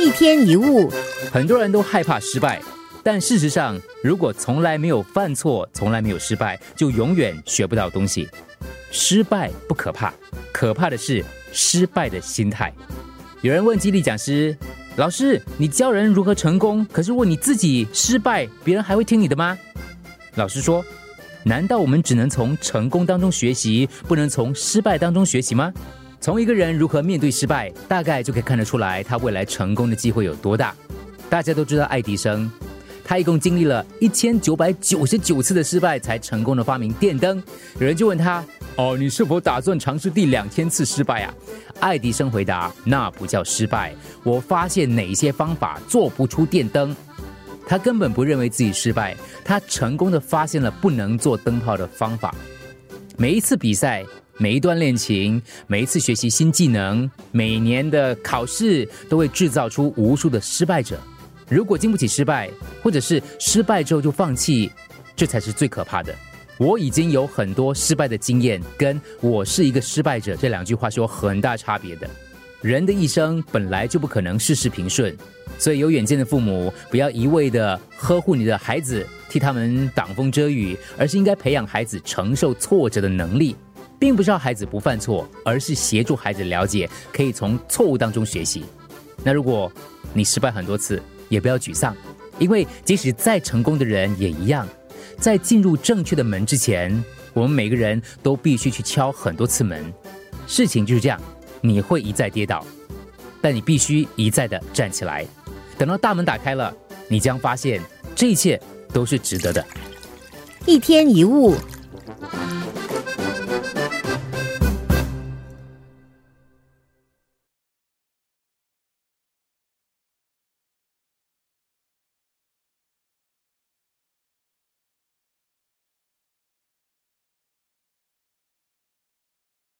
一天一物，很多人都害怕失败，但事实上，如果从来没有犯错，从来没有失败，就永远学不到东西。失败不可怕，可怕的是失败的心态。有人问激励讲师：“老师，你教人如何成功？可是如果你自己失败，别人还会听你的吗？”老师说：“难道我们只能从成功当中学习，不能从失败当中学习吗？”从一个人如何面对失败，大概就可以看得出来他未来成功的机会有多大。大家都知道爱迪生，他一共经历了一千九百九十九次的失败，才成功的发明电灯。有人就问他：“哦，你是否打算尝试第两千次失败啊？”爱迪生回答：“那不叫失败，我发现哪些方法做不出电灯。”他根本不认为自己失败，他成功的发现了不能做灯泡的方法。每一次比赛。每一段恋情，每一次学习新技能，每年的考试，都会制造出无数的失败者。如果经不起失败，或者是失败之后就放弃，这才是最可怕的。我已经有很多失败的经验，跟我是一个失败者这两句话是有很大差别的。人的一生本来就不可能事事平顺，所以有远见的父母不要一味的呵护你的孩子，替他们挡风遮雨，而是应该培养孩子承受挫折的能力。并不是要孩子不犯错，而是协助孩子了解，可以从错误当中学习。那如果你失败很多次，也不要沮丧，因为即使再成功的人也一样，在进入正确的门之前，我们每个人都必须去敲很多次门。事情就是这样，你会一再跌倒，但你必须一再的站起来。等到大门打开了，你将发现这一切都是值得的。一天一物。